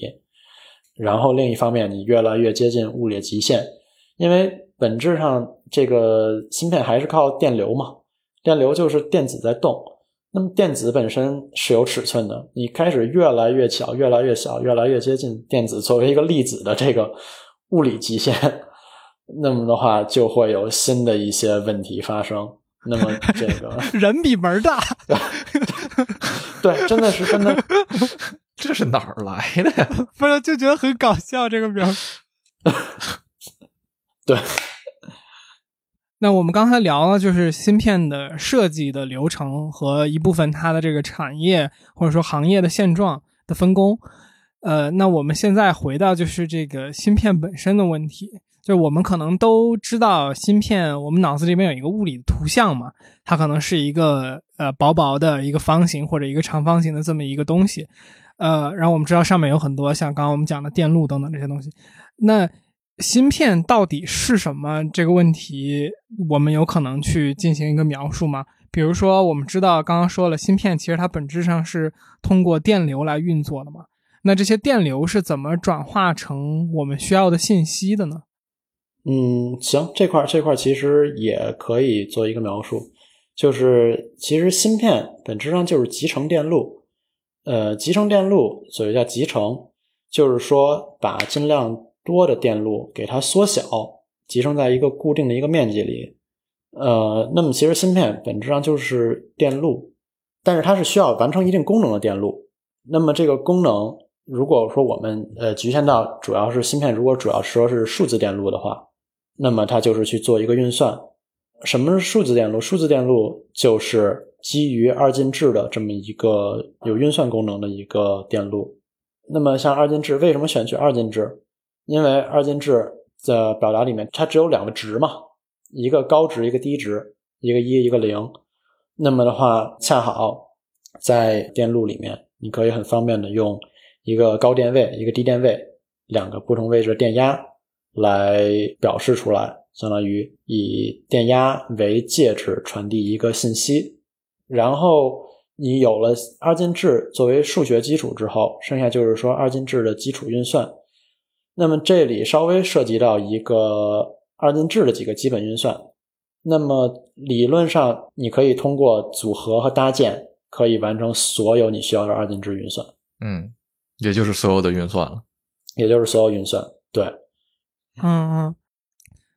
然后另一方面，你越来越接近物理极限，因为本质上这个芯片还是靠电流嘛，电流就是电子在动。那么电子本身是有尺寸的，你开始越来越小，越来越小，越来越接近电子作为一个粒子的这个物理极限，那么的话就会有新的一些问题发生。那么这个 人比门大，对，真的是真的。这是哪儿来的呀？不是就觉得很搞笑这个表。对。那我们刚才聊了，就是芯片的设计的流程和一部分它的这个产业或者说行业的现状的分工。呃，那我们现在回到就是这个芯片本身的问题，就是我们可能都知道芯片，我们脑子里面有一个物理的图像嘛，它可能是一个呃薄薄的一个方形或者一个长方形的这么一个东西。呃，然后我们知道上面有很多像刚刚我们讲的电路等等这些东西。那芯片到底是什么？这个问题我们有可能去进行一个描述吗？比如说，我们知道刚刚说了，芯片其实它本质上是通过电流来运作的嘛。那这些电流是怎么转化成我们需要的信息的呢？嗯，行，这块这块其实也可以做一个描述，就是其实芯片本质上就是集成电路。呃，集成电路所谓叫集成，就是说把尽量多的电路给它缩小，集成在一个固定的一个面积里。呃，那么其实芯片本质上就是电路，但是它是需要完成一定功能的电路。那么这个功能，如果说我们呃局限到主要是芯片，如果主要说是数字电路的话，那么它就是去做一个运算。什么是数字电路？数字电路就是。基于二进制的这么一个有运算功能的一个电路，那么像二进制为什么选取二进制？因为二进制的表达里面它只有两个值嘛，一个高值，一个低值，一个一，一个零。那么的话，恰好在电路里面，你可以很方便的用一个高电位，一个低电位，两个不同位置的电压来表示出来，相当于以电压为介质传递一个信息。然后你有了二进制作为数学基础之后，剩下就是说二进制的基础运算。那么这里稍微涉及到一个二进制的几个基本运算。那么理论上你可以通过组合和搭建，可以完成所有你需要的二进制运算。嗯，也就是所有的运算了，也就是所有运算。对，嗯嗯。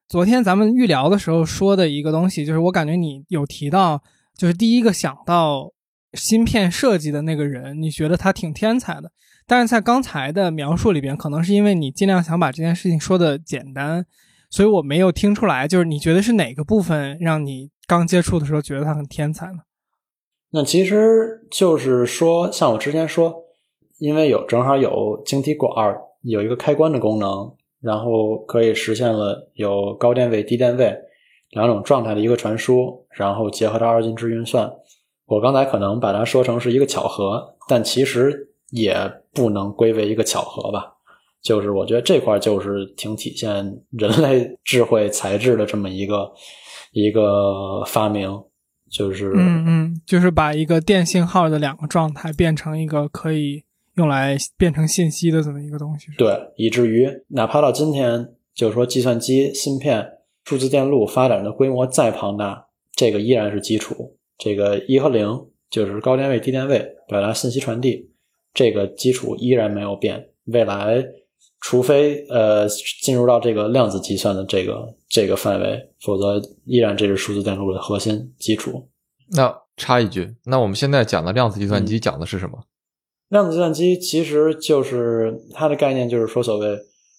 昨天咱们预聊的时候说的一个东西，就是我感觉你有提到。就是第一个想到芯片设计的那个人，你觉得他挺天才的。但是在刚才的描述里边，可能是因为你尽量想把这件事情说的简单，所以我没有听出来。就是你觉得是哪个部分让你刚接触的时候觉得他很天才呢？那其实就是说，像我之前说，因为有正好有晶体管有一个开关的功能，然后可以实现了有高电位、低电位。两种状态的一个传输，然后结合到二进制运算。我刚才可能把它说成是一个巧合，但其实也不能归为一个巧合吧。就是我觉得这块就是挺体现人类智慧才智的这么一个一个发明，就是嗯嗯，就是把一个电信号的两个状态变成一个可以用来变成信息的这么一个东西。对，以至于哪怕到今天，就是说计算机芯片。数字电路发展的规模再庞大，这个依然是基础。这个一和零就是高电位、低电位表达信息传递，这个基础依然没有变。未来，除非呃进入到这个量子计算的这个这个范围，否则依然这是数字电路的核心基础。那插一句，那我们现在讲的量子计算机讲的是什么？量子计算机其实就是它的概念，就是说所谓。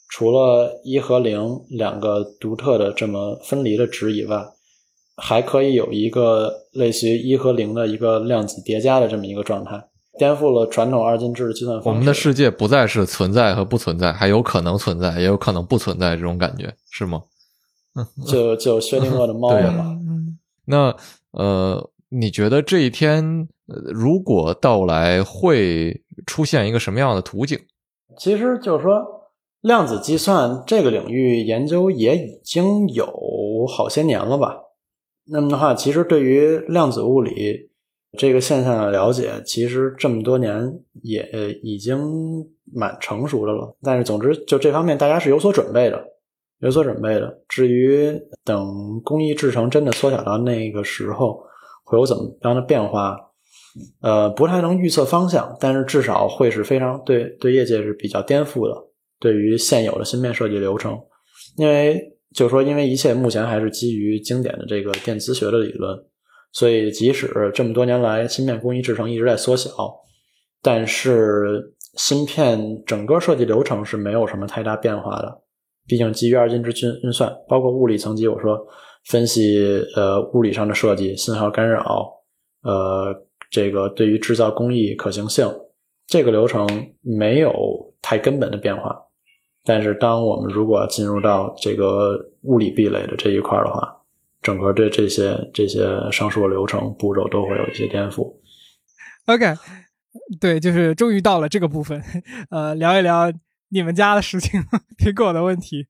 除了一和零两个独特的这么分离的值以外，还可以有一个类似于一和零的一个量子叠加的这么一个状态。颠覆了传统二进制的计算方式。我们的世界不再是存在和不存在，还有可能存在，也有可能不存在这种感觉，是吗？就就薛定谔的猫了嘛。嗯那呃，你觉得这一天、呃呃如果到来，会出现一个什么样的图景？其实就是说，量子计算这个领域研究也已经有好些年了吧。那么的话，其实对于量子物理这个现象的了解，其实这么多年也已经蛮成熟的了。但是总之，就这方面大家是有所准备的，有所准备的。至于等工艺制成真的缩小到那个时候，会有怎么样的变化？呃，不太能预测方向，但是至少会是非常对对业界是比较颠覆的，对于现有的芯片设计流程，因为就是说，因为一切目前还是基于经典的这个电磁学的理论，所以即使这么多年来芯片工艺制成一直在缩小，但是芯片整个设计流程是没有什么太大变化的。毕竟基于二进制运运算，包括物理层级，我说分析呃物理上的设计、信号干扰，呃这个对于制造工艺可行性，这个流程没有太根本的变化。但是，当我们如果进入到这个物理壁垒的这一块的话，整个对这些这些上述的流程步骤都会有一些颠覆。OK，对，就是终于到了这个部分，呃，聊一聊你们家的事情，苹果的问题。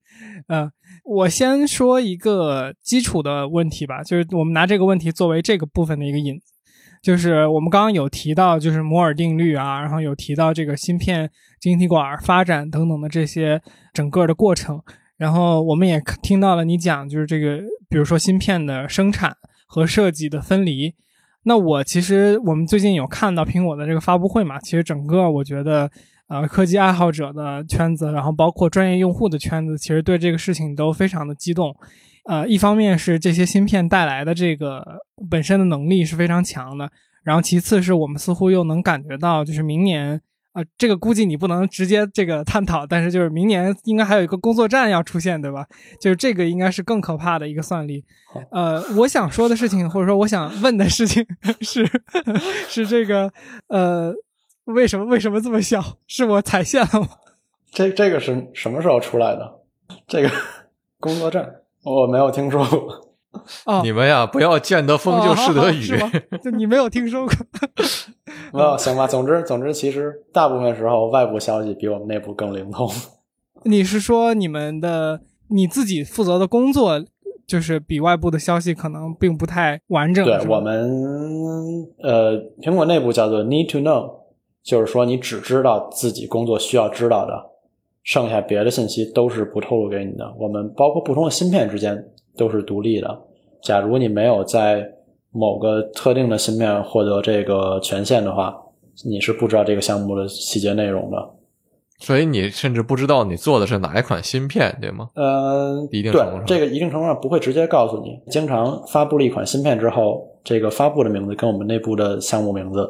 呃，我先说一个基础的问题吧，就是我们拿这个问题作为这个部分的一个引子，就是我们刚刚有提到，就是摩尔定律啊，然后有提到这个芯片晶体管发展等等的这些整个的过程，然后我们也听到了你讲，就是这个，比如说芯片的生产和设计的分离。那我其实我们最近有看到苹果的这个发布会嘛，其实整个我觉得，呃，科技爱好者的圈子，然后包括专业用户的圈子，其实对这个事情都非常的激动。呃，一方面是这些芯片带来的这个本身的能力是非常强的，然后其次是我们似乎又能感觉到，就是明年。啊，这个估计你不能直接这个探讨，但是就是明年应该还有一个工作站要出现，对吧？就是这个应该是更可怕的一个算力。呃，我想说的事情，或者说我想问的事情是，是这个呃，为什么为什么这么小？是我踩线了吗？这这个是什么时候出来的？这个工作站我没有听说过。哦，你们呀，不要见得风就是得雨。是？就你没有听说过？没有，行吧。总之，总之，其实大部分时候外部消息比我们内部更灵通。你是说你们的你自己负责的工作，就是比外部的消息可能并不太完整？对我们，呃，苹果内部叫做 need to know，就是说你只知道自己工作需要知道的，剩下别的信息都是不透露给你的。我们包括不同的芯片之间都是独立的。假如你没有在某个特定的芯片获得这个权限的话，你是不知道这个项目的细节内容的。所以你甚至不知道你做的是哪一款芯片，对吗？嗯，一定程度上对这个一定程度上不会直接告诉你。经常发布了一款芯片之后，这个发布的名字跟我们内部的项目名字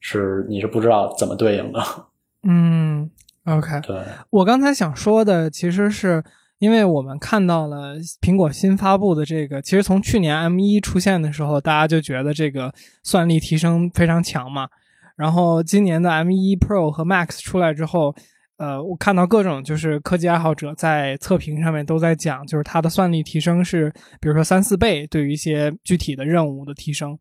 是你是不知道怎么对应的。嗯，OK。对，我刚才想说的其实是。因为我们看到了苹果新发布的这个，其实从去年 M 一出现的时候，大家就觉得这个算力提升非常强嘛。然后今年的 M 一 Pro 和 Max 出来之后，呃，我看到各种就是科技爱好者在测评上面都在讲，就是它的算力提升是，比如说三四倍，对于一些具体的任务的提升。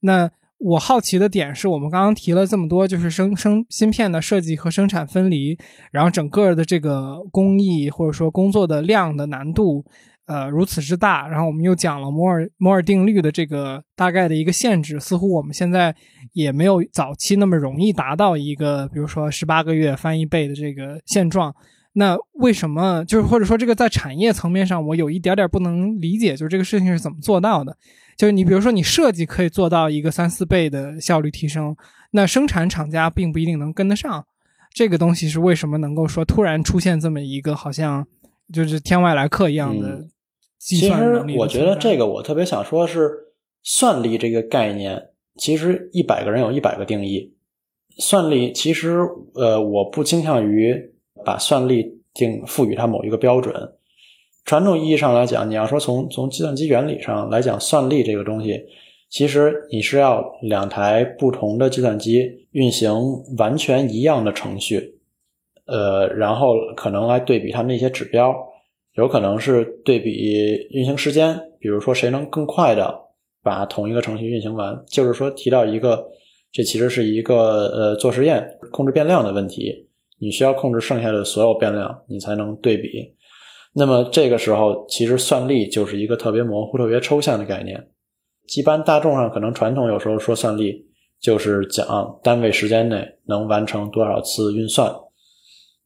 那我好奇的点是我们刚刚提了这么多，就是生生芯片的设计和生产分离，然后整个的这个工艺或者说工作的量的难度，呃，如此之大。然后我们又讲了摩尔摩尔定律的这个大概的一个限制，似乎我们现在也没有早期那么容易达到一个，比如说十八个月翻一倍的这个现状。那为什么就是或者说这个在产业层面上，我有一点点不能理解，就是这个事情是怎么做到的？就是你比如说你设计可以做到一个三四倍的效率提升，那生产厂家并不一定能跟得上。这个东西是为什么能够说突然出现这么一个好像就是天外来客一样的计算能力、嗯？其实我觉得这个我特别想说的是，算力这个概念，其实一百个人有一百个定义。算力其实呃，我不倾向于把算力定赋予它某一个标准。传统意义上来讲，你要说从从计算机原理上来讲，算力这个东西，其实你是要两台不同的计算机运行完全一样的程序，呃，然后可能来对比它们的一些指标，有可能是对比运行时间，比如说谁能更快的把同一个程序运行完。就是说提到一个，这其实是一个呃做实验控制变量的问题，你需要控制剩下的所有变量，你才能对比。那么这个时候，其实算力就是一个特别模糊、特别抽象的概念。一般大众上可能传统有时候说算力，就是讲单位时间内能完成多少次运算。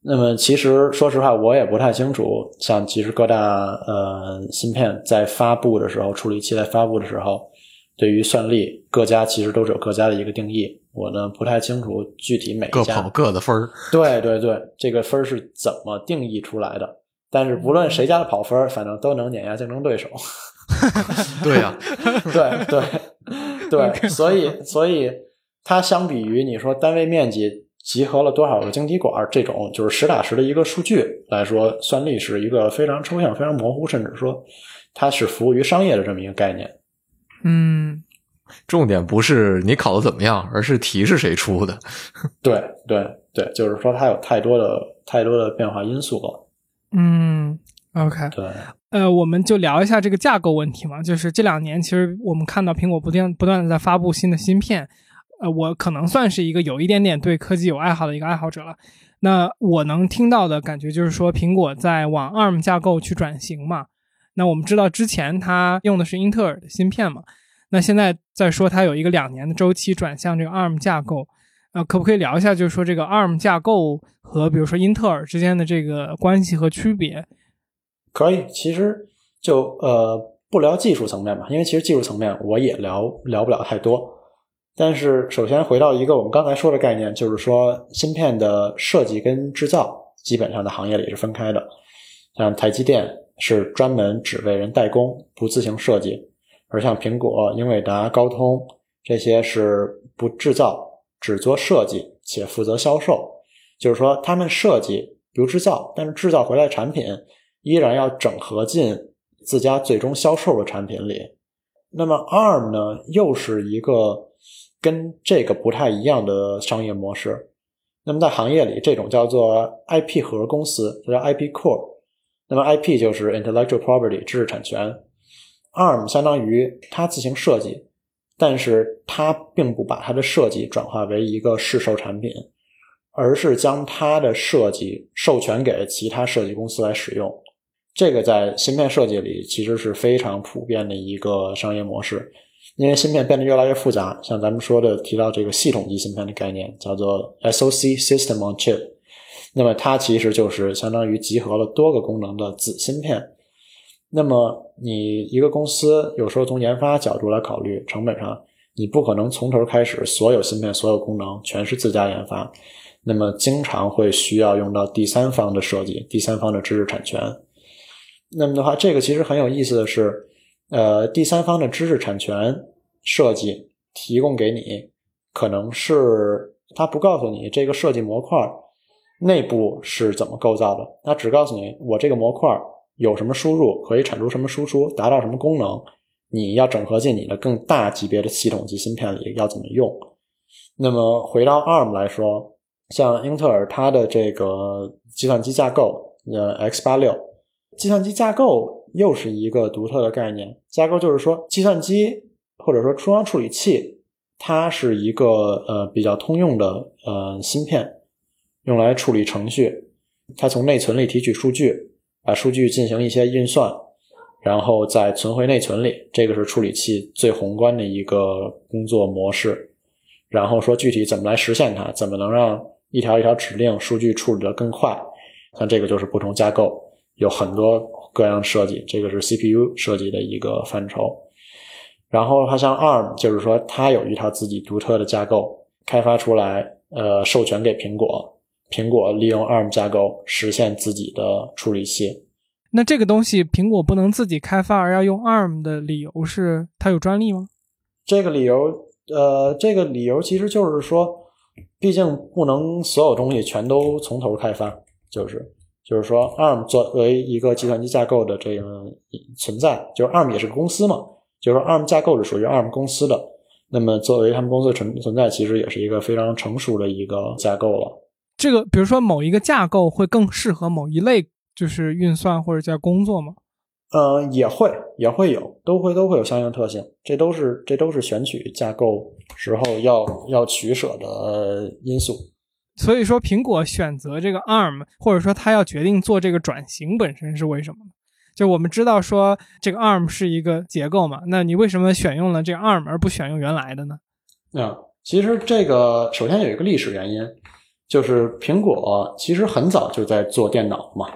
那么其实说实话，我也不太清楚。像其实各大呃芯片在发布的时候，处理器在发布的时候，对于算力各家其实都是有各家的一个定义。我呢不太清楚具体每各家跑各的分儿。对对对，这个分儿是怎么定义出来的？但是不论谁家的跑分儿，反正都能碾压竞争对手。对呀、对对对，所以所以它相比于你说单位面积集合了多少个晶体管这种就是实打实的一个数据来说，算力是一个非常抽象、非常模糊，甚至说它是服务于商业的这么一个概念。嗯，重点不是你考的怎么样，而是题是谁出的。对对对，就是说它有太多的太多的变化因素了。嗯，OK，对，呃，我们就聊一下这个架构问题嘛。就是这两年，其实我们看到苹果不断不断的在发布新的芯片。呃，我可能算是一个有一点点对科技有爱好的一个爱好者了。那我能听到的感觉就是说，苹果在往 ARM 架构去转型嘛。那我们知道之前它用的是英特尔的芯片嘛，那现在再说它有一个两年的周期转向这个 ARM 架构。呃，可不可以聊一下，就是说这个 ARM 架构和比如说英特尔之间的这个关系和区别？可以。其实就呃不聊技术层面吧，因为其实技术层面我也聊聊不了太多。但是首先回到一个我们刚才说的概念，就是说芯片的设计跟制造基本上在行业里是分开的。像台积电是专门只为人代工，不自行设计；而像苹果、英伟达、高通这些是不制造，只做设计且负责销售。就是说，他们设计不制造，但是制造回来产品依然要整合进自家最终销售的产品里。那么 ARM 呢，又是一个跟这个不太一样的商业模式。那么在行业里，这种叫做 IP 核公司，这叫 IP Core。那么 IP 就是 Intellectual Property 知识产权，ARM 相当于它自行设计，但是它并不把它的设计转化为一个市售产品，而是将它的设计授权给其他设计公司来使用。这个在芯片设计里其实是非常普遍的一个商业模式，因为芯片变得越来越复杂。像咱们说的提到这个系统级芯片的概念，叫做 SoC System on Chip，那么它其实就是相当于集合了多个功能的子芯片。那么你一个公司有时候从研发角度来考虑，成本上你不可能从头开始所有芯片、所有功能全是自家研发，那么经常会需要用到第三方的设计、第三方的知识产权。那么的话，这个其实很有意思的是，呃，第三方的知识产权设计提供给你，可能是他不告诉你这个设计模块内部是怎么构造的，他只告诉你我这个模块有什么输入，可以产出什么输出，达到什么功能，你要整合进你的更大级别的系统级芯片里要怎么用。那么回到 ARM 来说，像英特尔它的这个计算机架构，呃，x 八六。计算机架构又是一个独特的概念。架构就是说，计算机或者说中央处理器，它是一个呃比较通用的呃芯片，用来处理程序。它从内存里提取数据，把数据进行一些运算，然后再存回内存里。这个是处理器最宏观的一个工作模式。然后说具体怎么来实现它，怎么能让一条一条指令数据处理得更快，像这个就是不同架构。有很多各样设计，这个是 CPU 设计的一个范畴。然后它像 ARM，就是说它有一套自己独特的架构，开发出来，呃，授权给苹果，苹果利用 ARM 架构实现自己的处理器。那这个东西苹果不能自己开发，而要用 ARM 的理由是它有专利吗？这个理由，呃，这个理由其实就是说，毕竟不能所有东西全都从头开发，就是。就是说，ARM 作为一个计算机架构的这样存在，就是 ARM 也是个公司嘛，就是说 ARM 架构是属于 ARM 公司的。那么作为他们公司存存在，其实也是一个非常成熟的一个架构了。这个比如说某一个架构会更适合某一类就是运算或者叫工作吗？呃，也会也会有，都会都会有相应特性。这都是这都是选取架构时候要要取舍的因素。所以说，苹果选择这个 ARM，或者说它要决定做这个转型，本身是为什么呢？就我们知道说这个 ARM 是一个结构嘛，那你为什么选用了这个 ARM 而不选用原来的呢？啊，其实这个首先有一个历史原因，就是苹果其实很早就在做电脑嘛。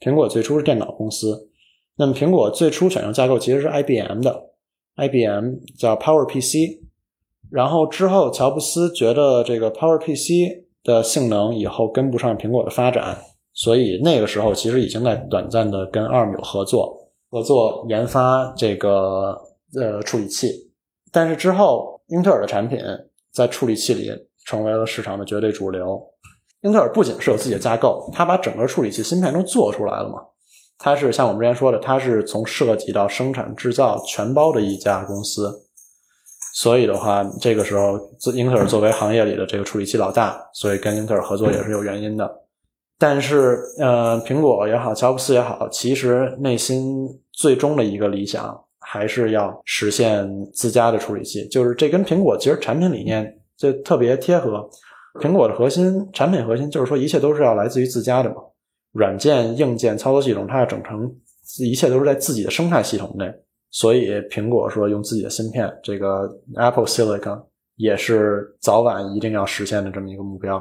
苹果最初是电脑公司，那么苹果最初选用架构其实是 IBM 的，IBM 叫 PowerPC，然后之后乔布斯觉得这个 PowerPC。的性能以后跟不上苹果的发展，所以那个时候其实已经在短暂的跟 ARM 有合作，合作研发这个呃处理器。但是之后，英特尔的产品在处理器里成为了市场的绝对主流。英特尔不仅是有自己的架构，它把整个处理器芯片都做出来了嘛。它是像我们之前说的，它是从设计到生产制造全包的一家公司。所以的话，这个时候，英特尔作为行业里的这个处理器老大，所以跟英特尔合作也是有原因的。但是，呃，苹果也好，乔布斯也好，其实内心最终的一个理想还是要实现自家的处理器。就是这跟苹果其实产品理念就特别贴合。苹果的核心产品核心就是说，一切都是要来自于自家的嘛，软件、硬件、操作系统，它要整成，一切都是在自己的生态系统内。所以，苹果说用自己的芯片，这个 Apple Silicon 也是早晚一定要实现的这么一个目标。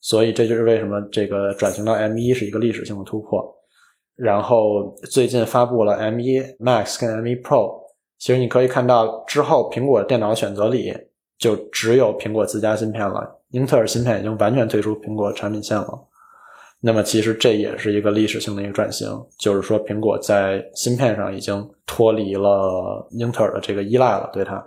所以，这就是为什么这个转型到 M1 是一个历史性的突破。然后，最近发布了 M1 Max 跟 M1 Pro，其实你可以看到之后苹果电脑选择里就只有苹果自家芯片了，英特尔芯片已经完全退出苹果产品线了。那么，其实这也是一个历史性的一个转型，就是说，苹果在芯片上已经脱离了英特尔的这个依赖了，对它，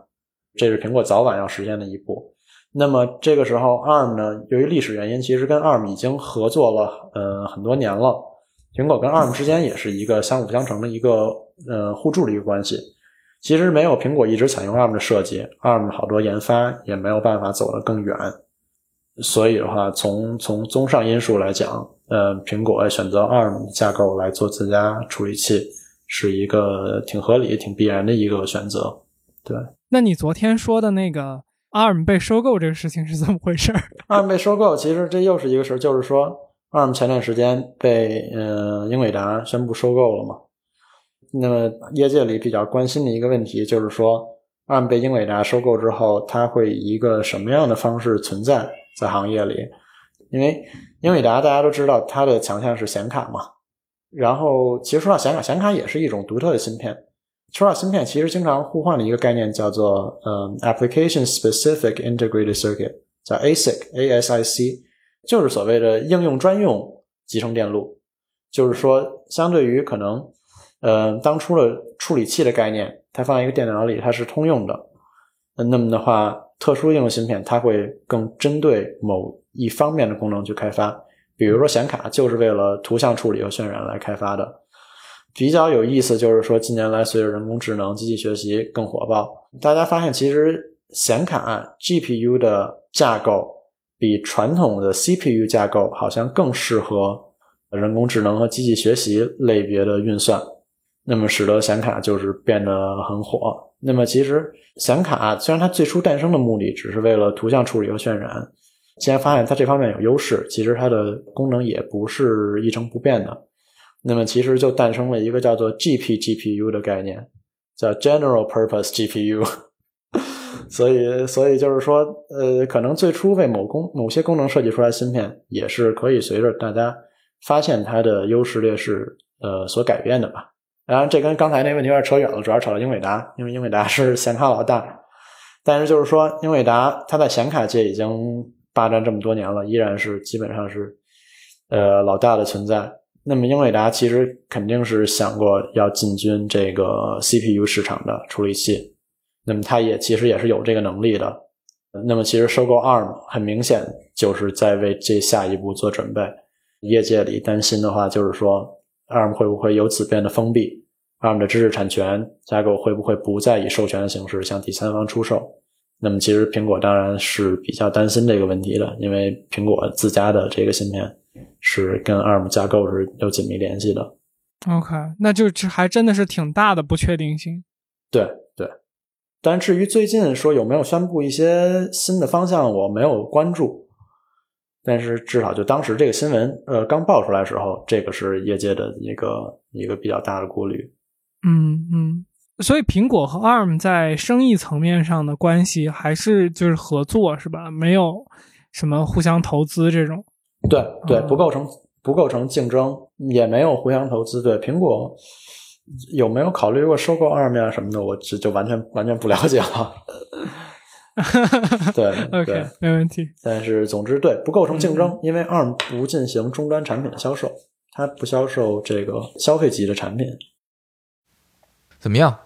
这是苹果早晚要实现的一步。那么，这个时候，ARM 呢，由于历史原因，其实跟 ARM 已经合作了，呃，很多年了。苹果跟 ARM 之间也是一个相辅相成的一个，呃，互助的一个关系。其实没有苹果一直采用 ARM 的设计，ARM 好多研发也没有办法走得更远。所以的话，从从综上因素来讲，呃，苹果选择 ARM 架构来做自家处理器，是一个挺合理、挺必然的一个选择。对，那你昨天说的那个 ARM 被收购这个事情是怎么回事？ARM 被收购，其实这又是一个事儿，就是说 ARM 前段时间被呃英伟达宣布收购了嘛。那么业界里比较关心的一个问题就是说按被英伟达收购之后，它会以一个什么样的方式存在？在行业里，因为英伟达大家都知道它的强项是显卡嘛，然后其实说到显卡，显卡也是一种独特的芯片。说到芯片，其实经常互换的一个概念叫做嗯，application specific integrated circuit，叫 ASIC，ASIC，就是所谓的应用专用集成电路。就是说，相对于可能呃当初的处理器的概念，它放在一个电脑里，它是通用的。那么的话。特殊应用芯片，它会更针对某一方面的功能去开发。比如说显卡，就是为了图像处理和渲染来开发的。比较有意思就是说，近年来随着人工智能、机器学习更火爆，大家发现其实显卡 GPU 的架构比传统的 CPU 架构好像更适合人工智能和机器学习类别的运算。那么使得显卡就是变得很火。那么其实显卡虽然它最初诞生的目的只是为了图像处理和渲染，既然发现它这方面有优势，其实它的功能也不是一成不变的。那么其实就诞生了一个叫做 GP GPU 的概念，叫 General Purpose GPU。所以，所以就是说，呃，可能最初为某功某些功能设计出来芯片，也是可以随着大家发现它的优势劣势，呃，所改变的吧。当然，这跟刚才那问题有点扯远了，主要扯到英伟达，因为英伟达是显卡老大。但是就是说，英伟达它在显卡界已经霸占这么多年了，依然是基本上是呃老大的存在。那么英伟达其实肯定是想过要进军这个 CPU 市场的处理器，那么它也其实也是有这个能力的。那么其实收购 ARM 很明显就是在为这下一步做准备。业界里担心的话就是说。ARM 会不会由此变得封闭 ARM 的知识产权架构会不会不再以授权的形式向第三方出售？那么其实苹果当然是比较担心这个问题的，因为苹果自家的这个芯片是跟 ARM 架构是有紧密联系的。OK，那就这还真的是挺大的不确定性。对对，但至于最近说有没有宣布一些新的方向，我没有关注。但是至少就当时这个新闻，呃，刚爆出来的时候，这个是业界的一个一个比较大的顾虑。嗯嗯，所以苹果和 ARM 在生意层面上的关系还是就是合作是吧？没有什么互相投资这种。对对，哦不构成不构成竞争，也没有互相投资。对苹果有没有考虑过收购 ARM 啊什么的，我这就完全完全不了解了。对 OK，对，没问题。但是总之对不构成竞争嗯，因为 ARM 不进行终端产品的销售，它不销售这个消费级的产品。怎么样？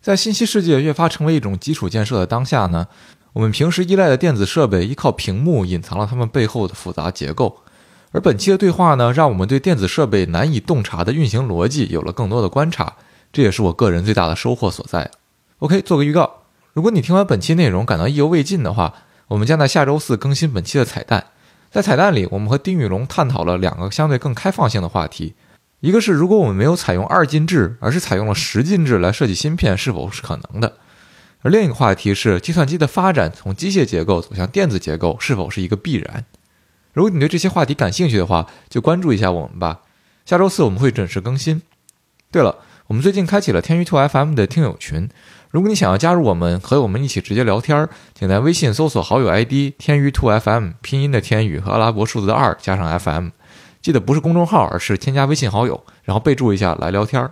在信息世界越发成为一种基础建设的当下呢，我们平时依赖的电子设备依靠屏幕隐藏了它们背后的复杂结构。而本期的对话呢，让我们对电子设备难以洞察的运行逻辑有了更多的观察，这也是我个人最大的收获所在。OK，做个预告，如果你听完本期内容感到意犹未尽的话，我们将在下周四更新本期的彩蛋。在彩蛋里，我们和丁宇龙探讨了两个相对更开放性的话题，一个是如果我们没有采用二进制，而是采用了十进制来设计芯片，是否是可能的？而另一个话题是计算机的发展从机械结构走向电子结构是否是一个必然？如果你对这些话题感兴趣的话，就关注一下我们吧。下周四我们会准时更新。对了，我们最近开启了天娱兔 FM 的听友群，如果你想要加入我们，和我们一起直接聊天，请在微信搜索好友 ID 天娱兔 FM，拼音的天宇和阿拉伯数字的二加上 FM。记得不是公众号，而是添加微信好友，然后备注一下来聊天儿，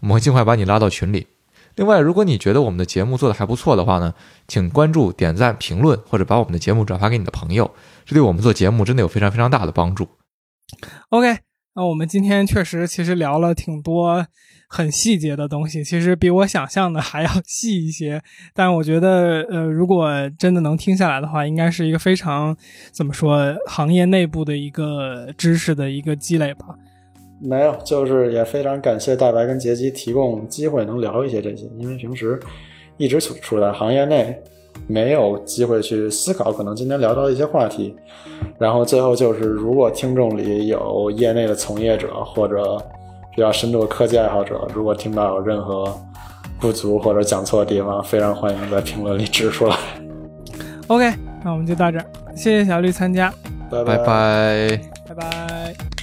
我们会尽快把你拉到群里。另外，如果你觉得我们的节目做的还不错的话呢，请关注、点赞、评论，或者把我们的节目转发给你的朋友，这对我们做节目真的有非常非常大的帮助。OK，那我们今天确实其实聊了挺多很细节的东西，其实比我想象的还要细一些。但我觉得，呃，如果真的能听下来的话，应该是一个非常怎么说，行业内部的一个知识的一个积累吧。没有，就是也非常感谢大白跟杰基提供机会能聊一些这些，因为平时一直处处在行业内，没有机会去思考可能今天聊到的一些话题。然后最后就是，如果听众里有业内的从业者或者比较深度的科技爱好者，如果听到有任何不足或者讲错的地方，非常欢迎在评论里指出来。OK，那我们就到这儿，谢谢小绿参加，拜拜拜。拜拜。